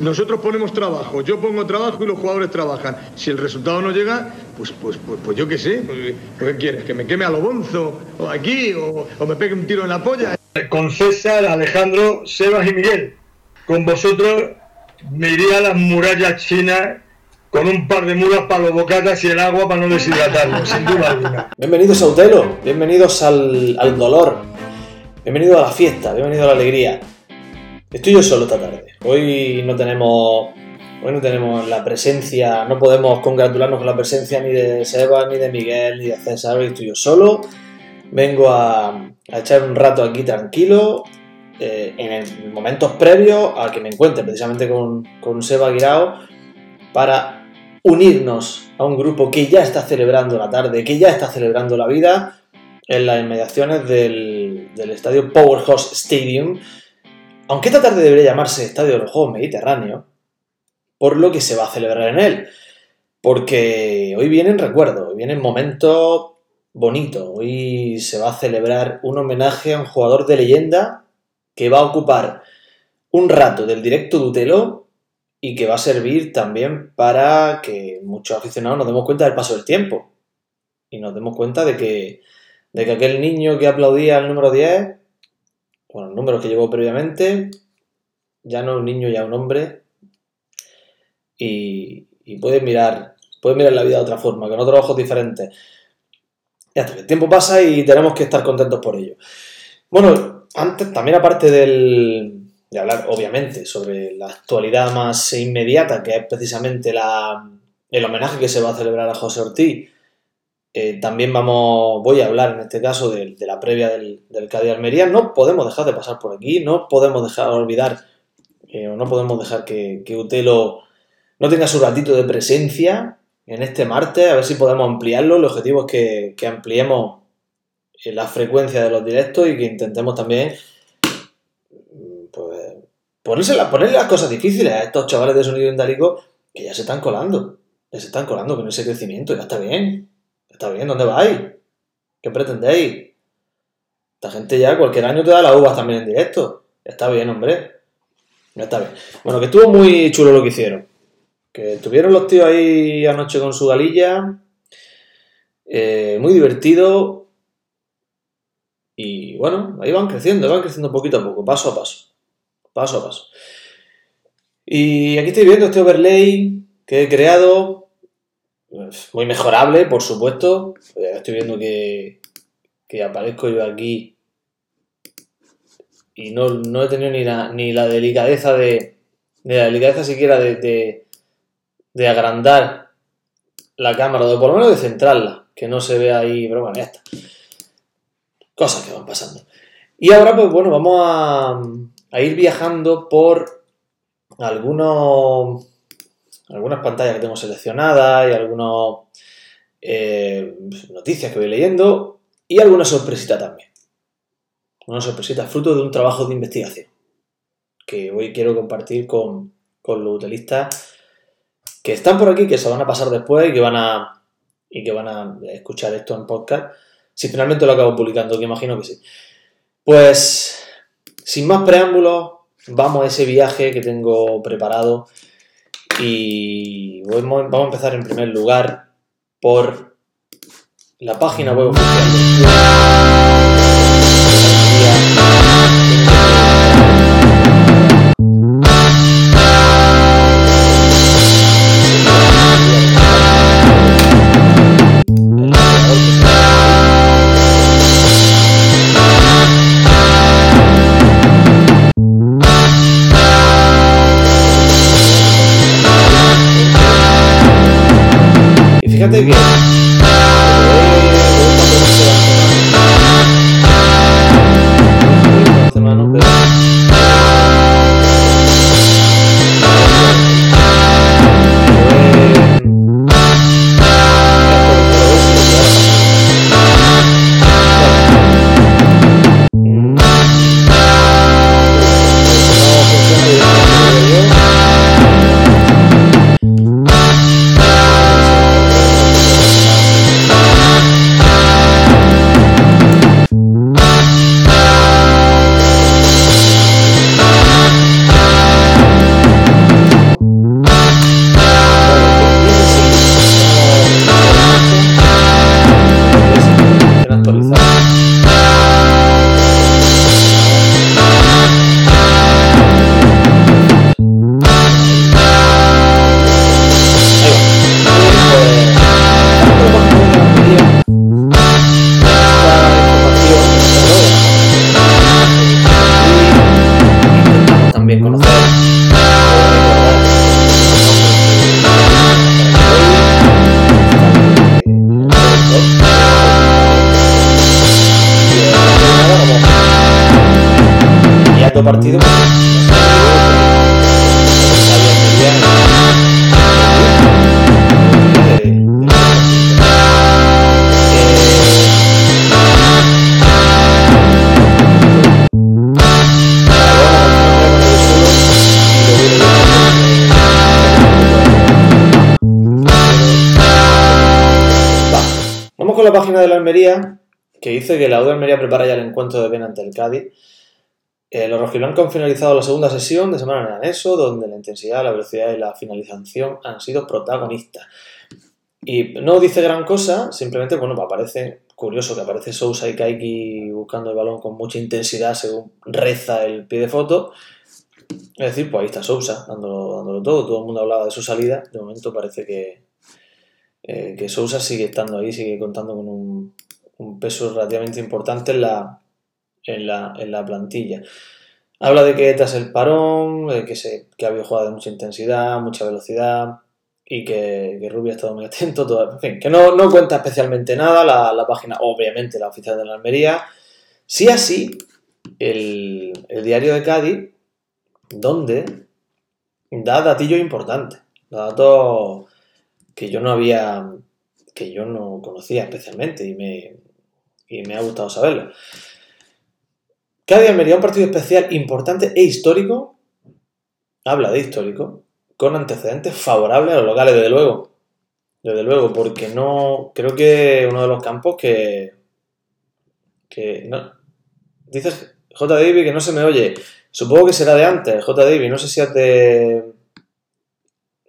Nosotros ponemos trabajo, yo pongo trabajo y los jugadores trabajan. Si el resultado no llega, pues, pues, pues, pues yo qué sé. Pues, ¿Qué quieres? ¿Que me queme a lo bonzo? ¿O aquí? O, ¿O me pegue un tiro en la polla? Con César, Alejandro, Sebas y Miguel. Con vosotros me iría a las murallas chinas con un par de mulas para los bocatas y el agua para no deshidratarlo, sin duda alguna. Bienvenidos a Utelo, bienvenidos al, al dolor, bienvenidos a la fiesta, bienvenidos a la alegría. Estoy yo solo esta tarde. Hoy no tenemos. Hoy no tenemos la presencia, no podemos congratularnos con la presencia ni de Seba, ni de Miguel, ni de César. Hoy estoy yo solo. Vengo a, echar un rato aquí tranquilo, eh, en el- momentos previos a que me encuentre precisamente con, con Seba Guirao, para unirnos a un grupo que ya está celebrando la tarde, que ya está celebrando la vida en las inmediaciones del, del estadio Powerhouse Stadium, aunque esta tarde debería llamarse Estadio de los Juegos Mediterráneos, por lo que se va a celebrar en él. Porque hoy vienen recuerdos, hoy vienen momentos bonitos. Hoy se va a celebrar un homenaje a un jugador de leyenda que va a ocupar un rato del directo de y que va a servir también para que muchos aficionados nos demos cuenta del paso del tiempo y nos demos cuenta de que, de que aquel niño que aplaudía al número 10, bueno, el número que llevó previamente, ya no un niño, ya un hombre y, y puede mirar, puede mirar la vida de otra forma, con otros ojos diferentes. Ya está, el tiempo pasa y tenemos que estar contentos por ello. Bueno, antes, también aparte del, de hablar, obviamente, sobre la actualidad más inmediata, que es precisamente la, el homenaje que se va a celebrar a José Ortiz, eh, también vamos, voy a hablar en este caso de, de la previa del, del Cádiz Almería. No podemos dejar de pasar por aquí, no podemos dejar de olvidar, eh, o no podemos dejar que, Utelo no tenga su ratito de presencia en este martes, a ver si podemos ampliarlo. El objetivo es que, ampliemos eh, la frecuencia de los directos y que intentemos también pues, ponerse la- ponerle las cosas difíciles a estos chavales de sonido indálico que ya se están colando, ya se están colando con ese crecimiento, ya está bien, está bien, ¿dónde vais? ¿Qué pretendéis? Esta gente ya cualquier año te da las uvas también en directo, está bien, hombre, está bien. Bueno, que estuvo muy chulo lo que hicieron, que tuvieron los tíos ahí anoche con su galilla, eh, muy divertido, y bueno, ahí van creciendo, van creciendo poquito a poco, paso a paso. Paso a paso. Y aquí estoy viendo este overlay que he creado. Muy mejorable, por supuesto. Eh, Estoy viendo que, que aparezco yo aquí. Y no, no he tenido ni la, ni la delicadeza de. Ni la delicadeza siquiera de, de, de agrandar la cámara, o por lo menos de centrarla. Que no se vea ahí, pero bueno, ya está cosas que van pasando. Y ahora, pues bueno, vamos a, a ir viajando por algunos, algunas pantallas que tengo seleccionadas y algunas eh, noticias que voy leyendo y alguna sorpresita también. Una sorpresita fruto de un trabajo de investigación que hoy quiero compartir con, con los utilistas que están por aquí, que se van a pasar después y que van a, y que van a escuchar esto en podcast. Si finalmente lo acabo publicando, que imagino que sí. Pues, sin más preámbulos, vamos a ese viaje que tengo preparado. Y vamos a empezar en primer lugar por la página web oficial. hermano. Pedro. Que dice que la U prepara ya el encuentro de Ben ante el Cádiz. Eh, los rojiblancos han finalizado la segunda sesión de semana en Aneso, donde la intensidad, la velocidad y la finalización han sido protagonistas. Y no dice gran cosa, simplemente, bueno, parece curioso que aparece Sousa y Kaiki buscando el balón con mucha intensidad según reza el pie de foto. Es decir, pues ahí está Sousa dándolo, dándolo todo. Todo el mundo hablaba de su salida. De momento parece que, eh, que Sousa sigue estando ahí, sigue contando con un, un peso relativamente importante en la, en la, en la plantilla. Habla de que tras el parón, que, se, que había jugado de mucha intensidad, mucha velocidad y que, que Rubio ha estado muy atento. Todo, en fin, que no, no cuenta especialmente nada la, la, página, obviamente la oficial de la Almería. Sí así, el, el diario de Cádiz, donde da datillos importantes, datos que yo no había, que yo no conocía especialmente y me, y me ha gustado saberlo. Cádiz Almería, un partido especial importante e histórico, habla de histórico, con antecedentes favorables a los locales, desde luego. Desde luego, porque no. Creo que uno de los campos que. que no. Dices, J. Que no se me oye. Supongo que será de antes, J. No sé si es de.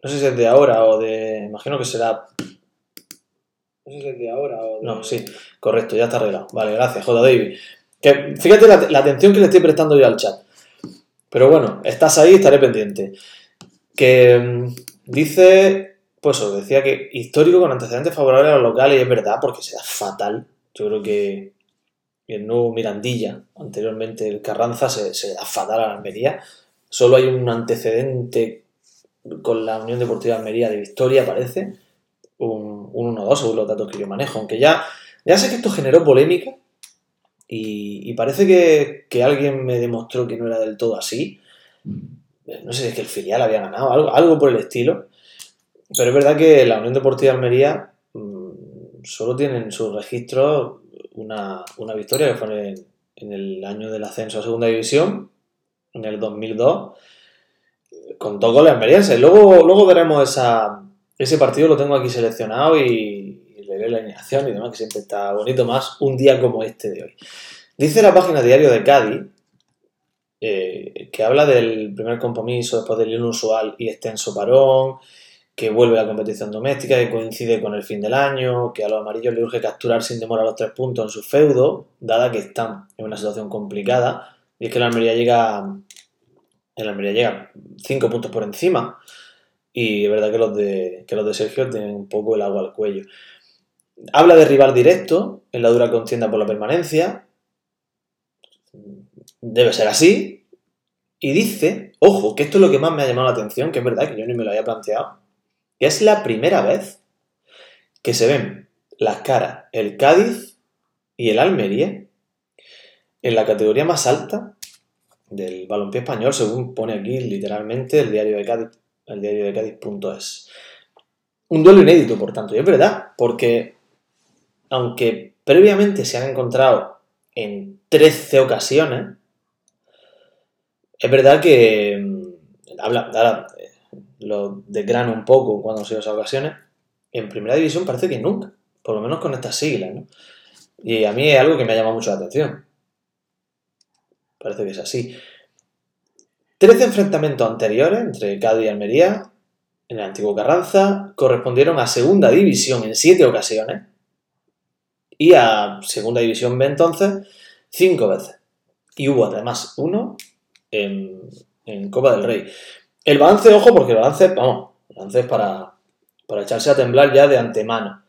No sé si es de ahora o de. Imagino que será. No sé si es de ahora. No, sí, correcto, ya está arreglado. Vale, gracias, J. David. Que fíjate la, atención que le estoy prestando yo al chat. Pero bueno, estás ahí, estaré pendiente. Que mmm, dice, pues os decía que histórico con antecedentes favorables a los locales, y es verdad, porque será fatal. Yo creo que el nuevo Mirandilla, anteriormente el Carranza, se, se da fatal a la Almería. Solo hay un antecedente con la Unión Deportiva de Almería de victoria, parece. Un, un 1-2, según los datos que yo manejo. Aunque ya, ya sé que esto generó polémica, y, y, parece que, que, alguien me demostró que no era del todo así. No sé si es que el filial había ganado, algo, por el estilo. Pero es verdad que la Unión Deportiva de Almería mmm, solo tiene en su registro una, una victoria que fue en, en, el año del ascenso a Segunda División, en el 2002, con dos goles almerienses. Luego, luego veremos esa, ese partido, lo tengo aquí seleccionado y, le la alineación y demás, que siempre está bonito más un día como este de hoy. Dice la página diario de Cádiz, eh, que habla del primer compromiso después del inusual y extenso parón, que vuelve la competición doméstica, que coincide con el fin del año, que a los amarillos le urge capturar sin demora los tres puntos en su feudo, dada que están en una situación complicada, y es que la Almería llega, el Almería llega cinco puntos por encima, y es verdad que los de, que los de Sergio tienen un poco el agua al cuello. Habla de rival directo en la dura contienda por la permanencia. Debe ser así. Y dice, ojo, que esto es lo que más me ha llamado la atención, que es verdad que yo ni me lo había planteado, que es la primera vez que se ven las caras el Cádiz y el Almería en la categoría más alta del balompié español, según pone aquí literalmente el diario de Cádiz, el diario de Cádiz.es. Un duelo inédito, por tanto, y es verdad, porque aunque previamente se han encontrado en 13 ocasiones, es verdad que mm, habla, ahora lo desgrano un poco cuando se esas ocasiones, en primera división parece que nunca, por lo menos con estas siglas. Y a mí es algo que me ha llamado mucho la atención. Parece que es así. 13 enfrentamientos anteriores entre Cádiz y Almería, en el antiguo Carranza, correspondieron a segunda división en 7 ocasiones y a Segunda División B entonces cinco veces. Y hubo además uno en, en, Copa del Rey. El balance, ojo, porque el balance, vamos, el balance es para, para echarse a temblar ya de antemano.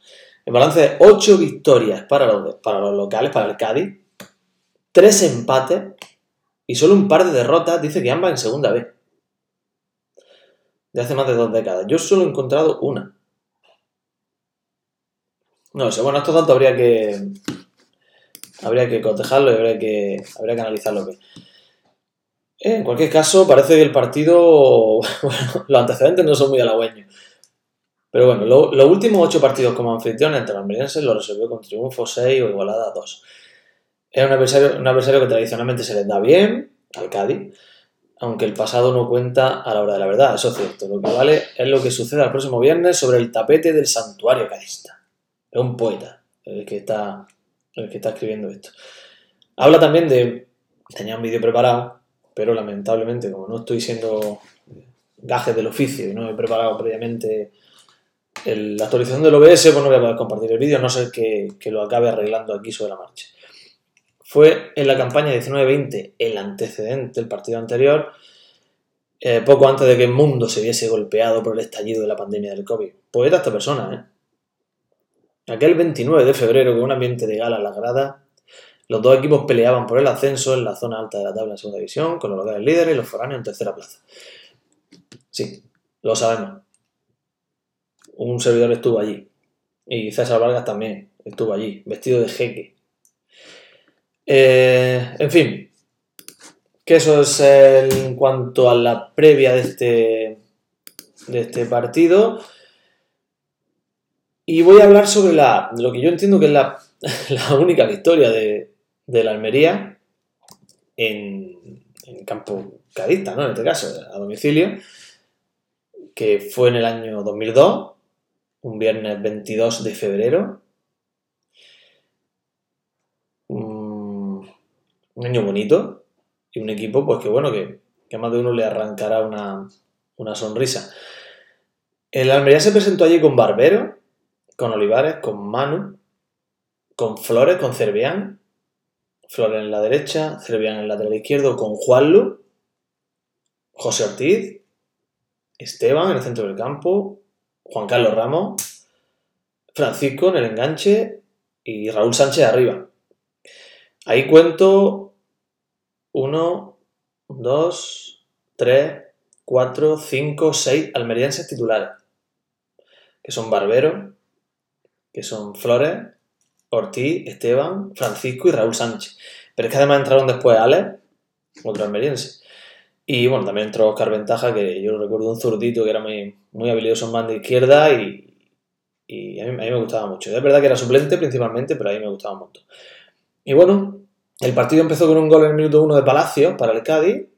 El balance es 8 victorias para los, para los locales, para el Cádiz, 3 empates y solo un par de derrotas, dice que ambas en segunda B. De hace más de dos décadas. Yo solo he encontrado una. No sé, bueno, estos datos habría que. Habría que cotejarlo y habría que, habría que analizarlo bien. En cualquier caso, parece que el partido, bueno, los antecedentes no son muy halagüeños. Pero bueno, los últimos ocho partidos como anfitrión entre los almerienses lo resolvió con triunfo 6 o igualada a 2. Era un adversario, un adversario que tradicionalmente se les da bien, al Cádiz, aunque el pasado no cuenta a la hora de la verdad, eso es cierto. Lo que vale es lo que sucede el próximo viernes sobre el tapete del santuario cadista. Es un poeta el que está, el que está escribiendo esto. Habla también de... Tenía un vídeo preparado, pero lamentablemente, como no estoy siendo gajes del oficio y no he preparado previamente la actualización del OBS, pues no voy a poder compartir el vídeo, no sé que, que lo acabe arreglando aquí sobre la marcha. Fue en la campaña 19-20 el antecedente del partido anterior, eh, poco antes de que el mundo se viese golpeado por el estallido de la pandemia del COVID. Poeta esta persona, ¿eh? Aquel 29 de febrero, con un ambiente de gala a la grada, los dos equipos peleaban por el ascenso en la zona alta de la tabla en segunda división, con los locales líderes y los foráneos en tercera plaza. Sí, lo sabemos. Un servidor estuvo allí. Y César Vargas también estuvo allí, vestido de jeque. Eh, en fin, que eso es en cuanto a la previa de este, de este partido. Y voy a hablar sobre la, lo que yo entiendo que es la, única victoria de, la Almería en, en, campo cadista, ¿no? En este caso, a domicilio, que fue en el año 2002, un viernes 22 de febrero, un año bonito y un equipo, pues que bueno, que, que más de uno le arrancará una, sonrisa. El Almería se presentó allí con Barbero, con Olivares, con Manu, con Flores, con Cervián, Flores en la derecha, Cervián en el lateral izquierdo, con Juanlu, José Ortiz, Esteban en el centro del campo, Juan Carlos Ramos, Francisco en el enganche y Raúl Sánchez arriba. Ahí cuento 1, 2, 3, 4, 5, 6 almerienses titulares. Que son Barbero, que son Flores, Ortiz, Esteban, Francisco y Raúl Sánchez. Pero es que además entraron después Alex, otro almeriense. Y bueno, también entró Oscar Ventaja, que yo recuerdo un zurdito que era muy, muy habilidoso en banda izquierda y, y a, mí, a, mí, me gustaba mucho. Es verdad que era suplente principalmente, pero a mí me gustaba mucho. Y bueno, el partido empezó con un gol en el minuto 1 de Palacio para el Cádiz,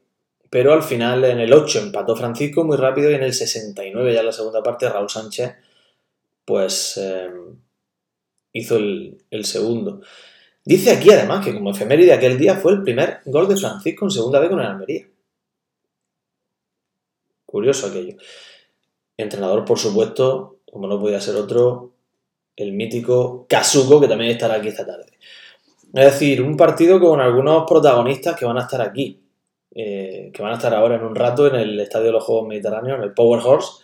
pero al final en el 8 empató Francisco muy rápido y en el 69 ya en la segunda parte Raúl Sánchez pues eh, hizo el, segundo. Dice aquí además que como efeméride aquel día fue el primer gol de Francisco en segunda vez con el Almería. Curioso aquello. Entrenador, por supuesto, como no podía ser otro, el mítico Casuco, que también estará aquí esta tarde. Es decir, un partido con algunos protagonistas que van a estar aquí, eh, que van a estar ahora en un rato en el Estadio de los Juegos Mediterráneos, en el Power Horse,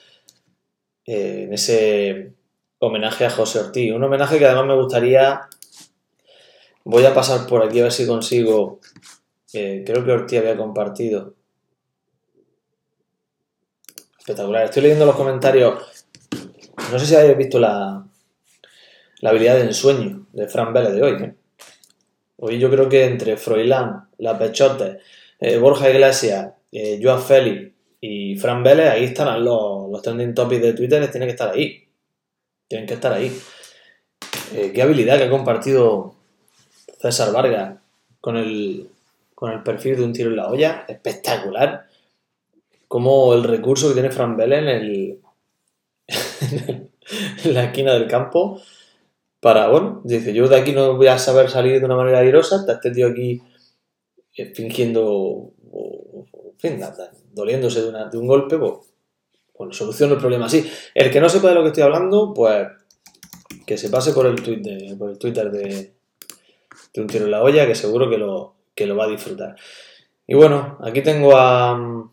eh, en ese homenaje a José Ortiz. Un homenaje que además me gustaría. Voy a pasar por aquí a ver si consigo. Eh, creo que Ortiz había compartido. Espectacular. Estoy leyendo los comentarios. No sé si habéis visto la, la habilidad de ensueño de Fran Vélez de hoy. ¿eh? Hoy yo creo que entre Froilán, La Pechote, eh, Borja Iglesias, eh, Joan Félix y Fran Vélez, ahí estarán los, los trending topics de Twitter, tienen que estar ahí. Tienen que estar ahí. Eh, qué habilidad que ha compartido César Vargas con el, con el perfil de un tiro en la olla. Espectacular. Como el recurso que tiene Fran Vélez en, el, en la esquina del campo para, bueno, dice, yo de aquí no voy a saber salir de una manera airosa, está este tío aquí eh, fingiendo, en fin, doliéndose de, de un golpe, pues, bueno, soluciona el problema así. El que no sepa de lo que estoy hablando, pues que se pase por el, tweet por el Twitter de, de, Un Tiro en la Olla, que seguro que lo, que lo va a disfrutar. Y bueno, aquí tengo a, mm,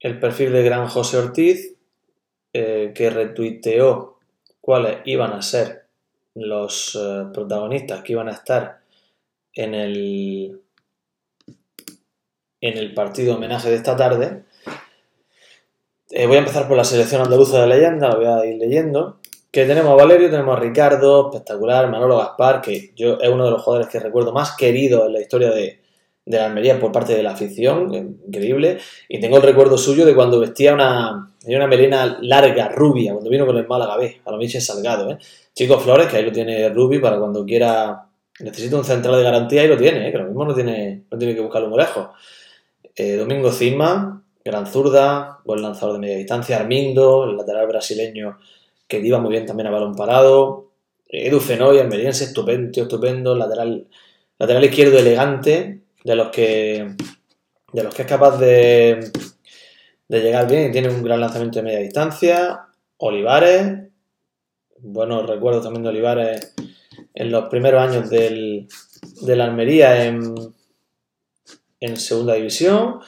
el perfil de Gran José Ortiz, eh, que retuiteó cuáles iban a ser los eh, protagonistas que iban a estar en el, en el partido homenaje de esta tarde. Eh, voy a empezar por la selección andaluza de leyenda, lo voy a ir leyendo. Que tenemos a Valerio, tenemos a Ricardo, espectacular, Manolo Gaspar, que yo es uno de los jugadores que recuerdo más querido en la historia de, de la Almería por parte de la afición, increíble. Y tengo el recuerdo suyo de cuando vestía una, una melena larga, rubia, cuando vino con el Málaga B, a lo Michel Salgado. ¿eh? Chico Flores, que ahí lo tiene Rubi para cuando quiera, necesita un central de garantía y lo tiene, ¿eh? que lo mismo no tiene, no tiene que buscarlo muy lejos. Eh, Domingo Cisma, gran zurda, buen lanzador de media distancia. Armindo, el lateral brasileño que iba muy bien también a balón parado. Edu Fenoy, almeriense, estupendo, estupendo, lateral, lateral izquierdo elegante, de los que de los que es capaz de, de llegar bien y tiene un gran lanzamiento de media distancia. Olivares, buenos recuerdos también de Olivares en los primeros años del, de la Almería en, en segunda división.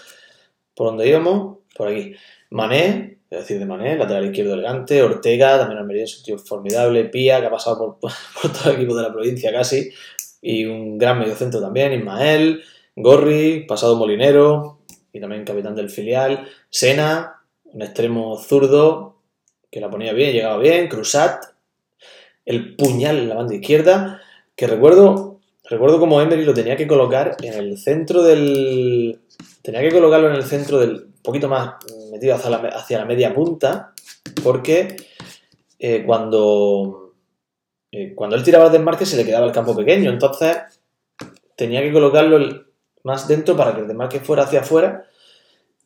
¿Por donde íbamos? Por aquí. Mané, es decir, de Mané, lateral izquierdo elegante. Ortega, también Almería es un tío formidable. Pía, que ha pasado por, por todo el equipo de la provincia casi. Y un gran mediocentro también. Ismael. Gorri, pasado molinero y también capitán del filial. Sena, un extremo zurdo que la ponía bien, llegaba bien. Cruzat, el puñal en la banda izquierda, que recuerdo, recuerdo como Emery lo tenía que colocar en el centro del... Tenía que colocarlo en el centro del... Un poquito más metido hacia la, media punta, porque eh, cuando... Eh, cuando él tiraba el desmarque se le quedaba el campo pequeño, entonces tenía que colocarlo más dentro para que el desmarque fuera hacia afuera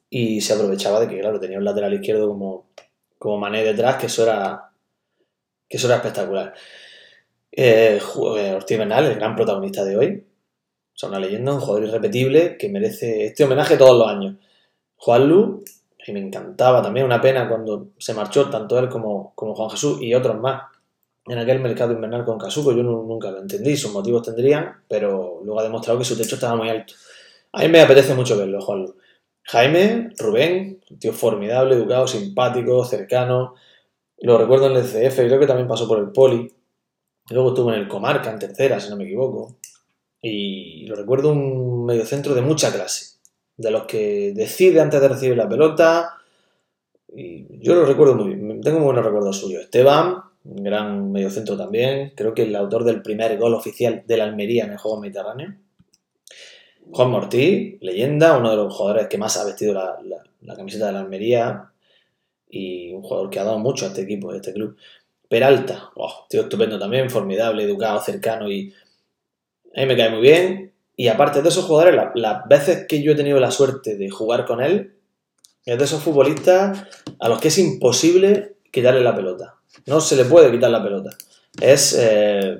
y se aprovechaba de que, claro, tenía un lateral izquierdo como, como Mané detrás, que eso era, que eso era espectacular. Eh, Ortiz Bernal, el gran protagonista de hoy, o una leyenda, un jugador irrepetible que merece este homenaje todos los años. Juan Lu, y me encantaba también, una pena cuando se marchó tanto él como, Juan Jesús y otros más en aquel mercado invernal con Casuco. Yo nunca lo entendí, sus motivos tendrían, pero luego ha demostrado que su techo estaba muy alto. A mí me apetece mucho verlo, Juanlu. Jaime, Rubén, un tío formidable, educado, simpático, cercano. Lo recuerdo en el CF, creo que también pasó por el Poli. Luego estuvo en el Comarca, en tercera, si no me equivoco. Y lo recuerdo un mediocentro de mucha clase. De los que decide antes de recibir la pelota. Y yo lo recuerdo muy bien. Tengo muy buenos recuerdos suyos. Esteban, un gran mediocentro también. Creo que el autor del primer gol oficial de la Almería en el juego mediterráneo. Juan Mortí, leyenda, uno de los jugadores que más ha vestido la, camiseta de la Almería y un jugador que ha dado mucho a este equipo, a este club. Peralta, tío estupendo también, formidable, educado, cercano y a mí me cae muy bien. Y aparte de esos jugadores, las veces que yo he tenido la suerte de jugar con él, es de esos futbolistas a los que es imposible quitarle la pelota. No se le puede quitar la pelota. Es, eh,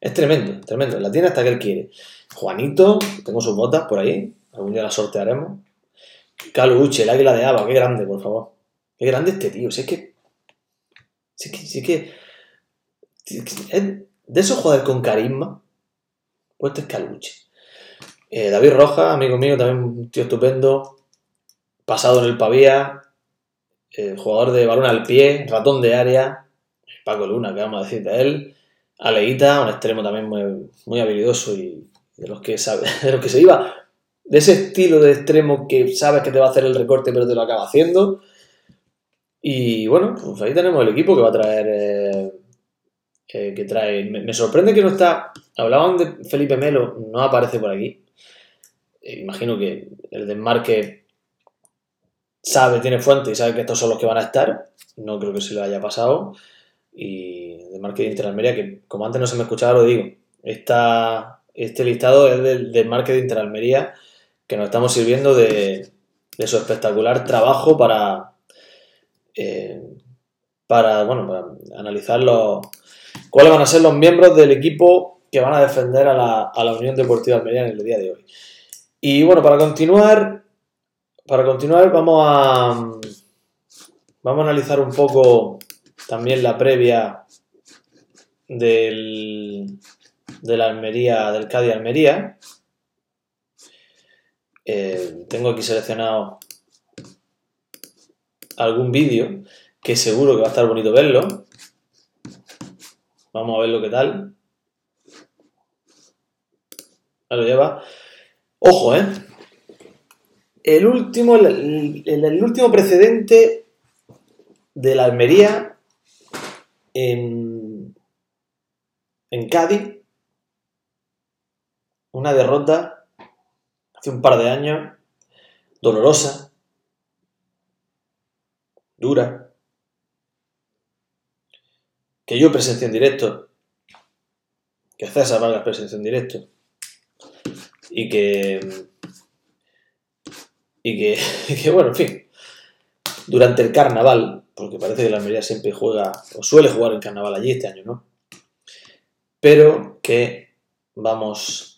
es tremendo, tremendo. La tiene hasta que él quiere. Juanito, tengo sus botas por ahí. Algún día las sortearemos. Caluche, el águila de Ava, qué grande, por favor. Qué grande este tío. Si es que. Si es que. Si es que, de esos jugadores con carisma, pues este es Caluche. Eh, David Roja, amigo mío, también un tío estupendo. Pasado en el Pavía, eh, jugador de balón al pie, ratón de área, Paco Luna, que vamos a decir de él, Aleita, un extremo también muy, muy habilidoso y de los que sabe, de los que se iba, de ese estilo de extremo que sabes que te va a hacer el recorte pero te lo acaba haciendo. Y bueno, pues ahí tenemos el equipo que va a traer, eh, eh, que trae, me, sorprende que no está, hablaban de Felipe Melo, no aparece por aquí. imagino que el desmarque sabe, tiene fuente y sabe que estos son los que van a estar. No creo que se le haya pasado. Y de marketing Inter Almería, que como antes no se me escuchaba, lo digo. Esta, este listado es del, del marketing Inter Almería, que nos estamos sirviendo de, su espectacular trabajo para, eh, para, bueno, analizar cuáles van a ser los miembros del equipo que van a defender a la, a la Unión Deportiva Almería en el día de hoy. Y bueno, para continuar, para continuar, vamos a, vamos a analizar un poco también la previa del, de Almería, del Cádiz Almería. Eh, tengo aquí seleccionado algún vídeo que seguro que va a estar bonito verlo. Vamos a verlo qué tal. Ahí lo lleva. Ojo, ¿eh? el último, el, último precedente de la Almería en Cádiz, una derrota hace un par de años, dolorosa, dura, que yo presencié en directo, que César Vargas presenció en directo, y que, y que, y que, bueno, en fin, durante el carnaval, porque parece que la Almería siempre juega, o suele jugar en carnaval allí este año, ¿no? Pero que vamos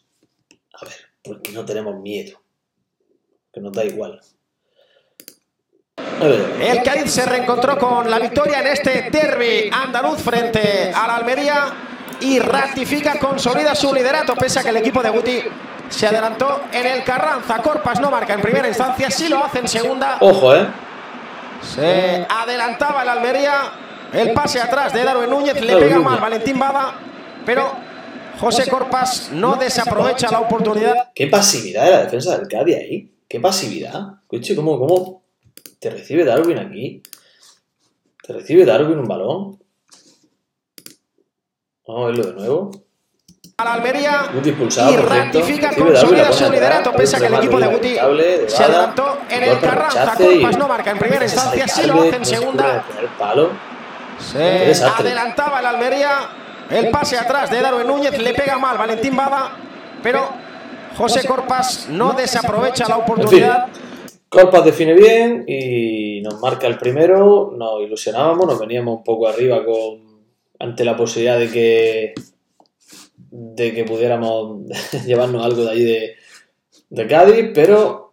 porque no tenemos miedo, que nos da igual. El Cádiz se reencontró con la victoria en este derby andaluz frente a la Almería y ratifica, consolida su liderato, pese a que el equipo de Guti se adelantó en el Carranza. Corpas no marca en primera instancia, sí lo hace en segunda. Ojo, ¿eh? Se adelantaba el Almería, el pase atrás de Darwin Núñez, le pega mal Valentín Bada, pero José Corpas no desaprovecha la oportunidad. Qué pasividad de la defensa del Cádiz ahí. Qué pasividad. Coche, ¿cómo, cómo te recibe Darwin aquí? ¿Te recibe Darwin un balón? Vamos a verlo de nuevo. A la Almería Guti expulsado, y ratifica, consolida su liderato, pese a que el equipo de Guti se adelantó en el Carranza. Corpas no marca en primera instancia, sí lo hace en segunda. Se adelantaba el Almería. El pase atrás de Darwin Núñez le pega mal Valentín Bada, pero José Corpas no desaprovecha la En fin, oportunidad. Corpas define bien y nos marca el primero. Nos ilusionábamos, nos veníamos un poco arriba con ante la posibilidad de que de que pudiéramos llevarnos algo de allí de, de Cádiz, pero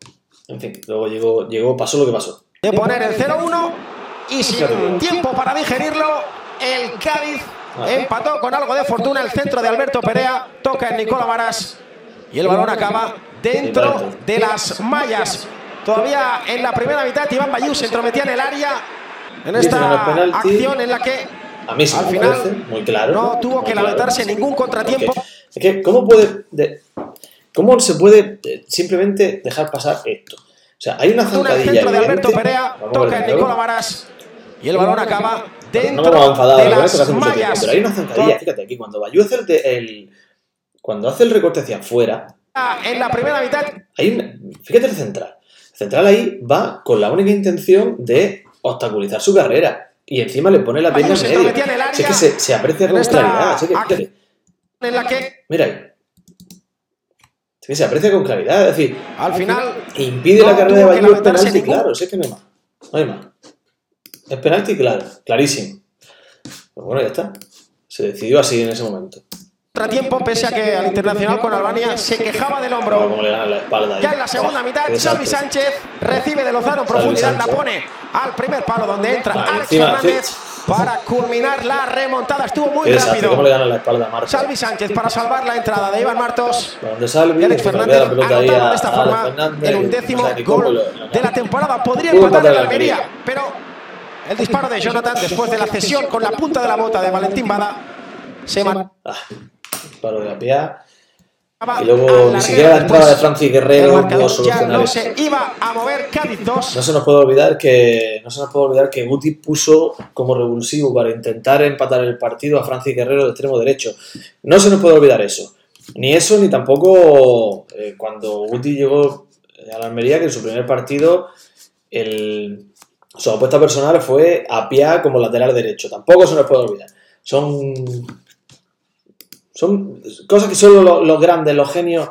en fin, luego llegó, llegó, pasó lo que pasó. de poner el 0-1 y sin tiempo para digerirlo, el Cádiz empató con algo de fortuna el centro de Alberto Perea, toca en Nicola Varas y el balón acaba dentro de las mallas. Todavía en la primera mitad Iván Bayú se entrometía en el área en esta acción en la que A mí sí Al me final, parece muy claro. no tuvo que claro. lamentarse ningún contratiempo. Es que, ¿cómo puede. de- ¿Cómo se puede eh, simplemente dejar pasar esto? O sea, hay una Fortuna el zancadilla. centro de Alberto. Perea, toca en. Nicola Varas y el balón acaba No me vamos a enfadar de que las hace mucho tiempo, mallas. pero hay una zancadilla, fíjate aquí, cuando Bayú hace el, el- cuando hace el recorte hacia afuera, En la primera mitad hay una- fíjate el central. El central ahí va con la única intención de obstaculizar su carrera. Y encima le pone la pierna en medio. el es que se, se aprecia con claridad. es que, fíjate, en la que mira ahí. Es que se aprecia con claridad. Es decir, al final impide No la carrera de Bayú lamentarse penalti, claro. Es que no hay más. No hay más. Es penalti, claro. Clarísimo. Pues bueno, ya está. Se decidió así en ese momento. contratiempo pese a que al internacional con Albania se quejaba del Pero hombro. como le ganan la espalda. ahí. Ya en la segunda mitad, Xavi. Sánchez recibe de Lozano en profundidad, la pone al primer palo donde entra Vale, Alex encima, Fernández sí. para culminar la remontada. Estuvo muy rápido. ¿Cómo le ganan la espalda a Marta? Xavi Sánchez para salvar la entrada de Iván Martos. Salvi, Y Alex Fernández da la pelota ahí anotaba a, de esta forma el undécimo gol de la temporada. Podría empatar el Almería, pero el disparo de Jonathan después de la cesión con la punta de la bota de Valentín Bada se man- Ah, paro de la. Acaba Y luego ni siquiera la entrada de. Francis Guerrero pudo solucionar no eso. se iba a mover Cádiz 2. No se nos puede olvidar que no se nos puede olvidar que Guti puso como revulsivo para intentar empatar el partido a Francis Guerrero de extremo derecho. No se nos puede olvidar eso. Ni eso ni tampoco eh, cuando Guti llegó a la Almería que en su primer partido el, su apuesta personal fue a Pia como lateral derecho. Tampoco se nos puede olvidar. Son son cosas que solo los, grandes, los genios,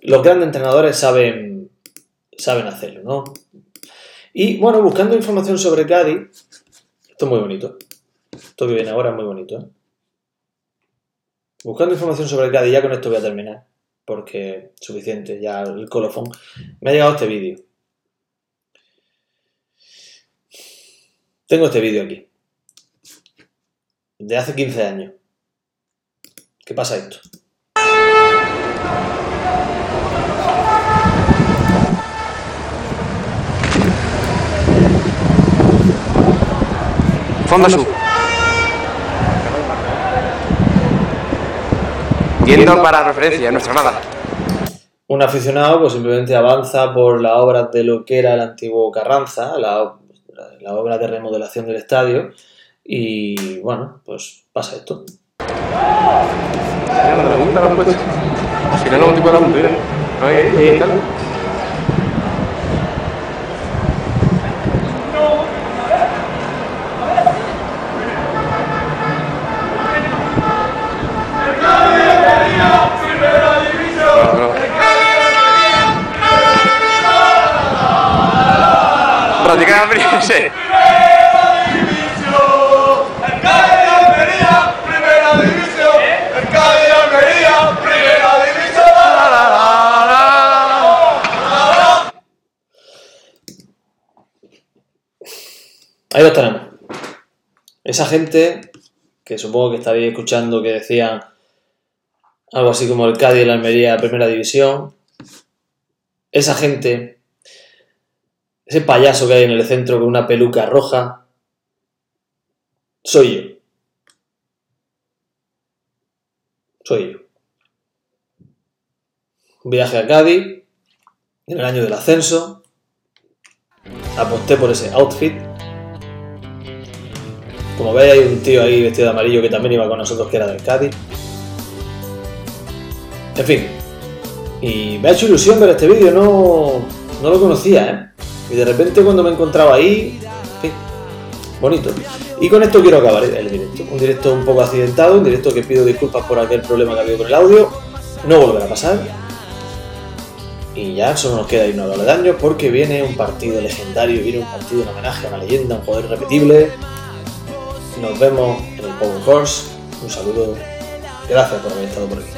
los grandes entrenadores saben saben hacerlo, ¿no? Y bueno, buscando información sobre Cádiz, esto es muy bonito. Esto que viene ahora es muy bonito. ¿eh? Buscando información sobre Cádiz, ya con esto voy a terminar, porque suficiente, ya el colofón. Me ha llegado este vídeo. Tengo este vídeo aquí. De hace 15 años. ¿Qué pasa esto? Fondo sur. Viendo para referencia, nuestra nada. Un aficionado pues simplemente avanza por la obra de lo que era el antiguo Carranza, la, la obra de remodelación del estadio, y bueno, pues pasa esto. No, no tipo de la puntura. Ahí, ahí, tal. Ahí los tenemos. Esa gente que supongo que estaréis escuchando que decían algo así como el Cádiz y la Almería Primera División. Esa gente, ese payaso que hay en el centro con una peluca roja, soy yo. Soy yo. Un viaje a Cádiz en el año del ascenso. Aposté por ese outfit como veis hay un tío ahí vestido de amarillo que también iba con nosotros que era del Cádiz. En fin. Y me ha hecho ilusión ver este vídeo, no, no lo conocía, ¿eh? Y de repente cuando me encontraba ahí, bonito. Y con esto quiero acabar el directo. Un directo un poco accidentado, un directo que pido disculpas por aquel problema que ha habido con el audio. No volverá a pasar. Y ya solo nos queda irnos a los daños porque viene un partido legendario, viene un partido en homenaje a una leyenda, un poder repetible. Nos vemos en el Power Course. Un saludo. Gracias por haber estado por aquí.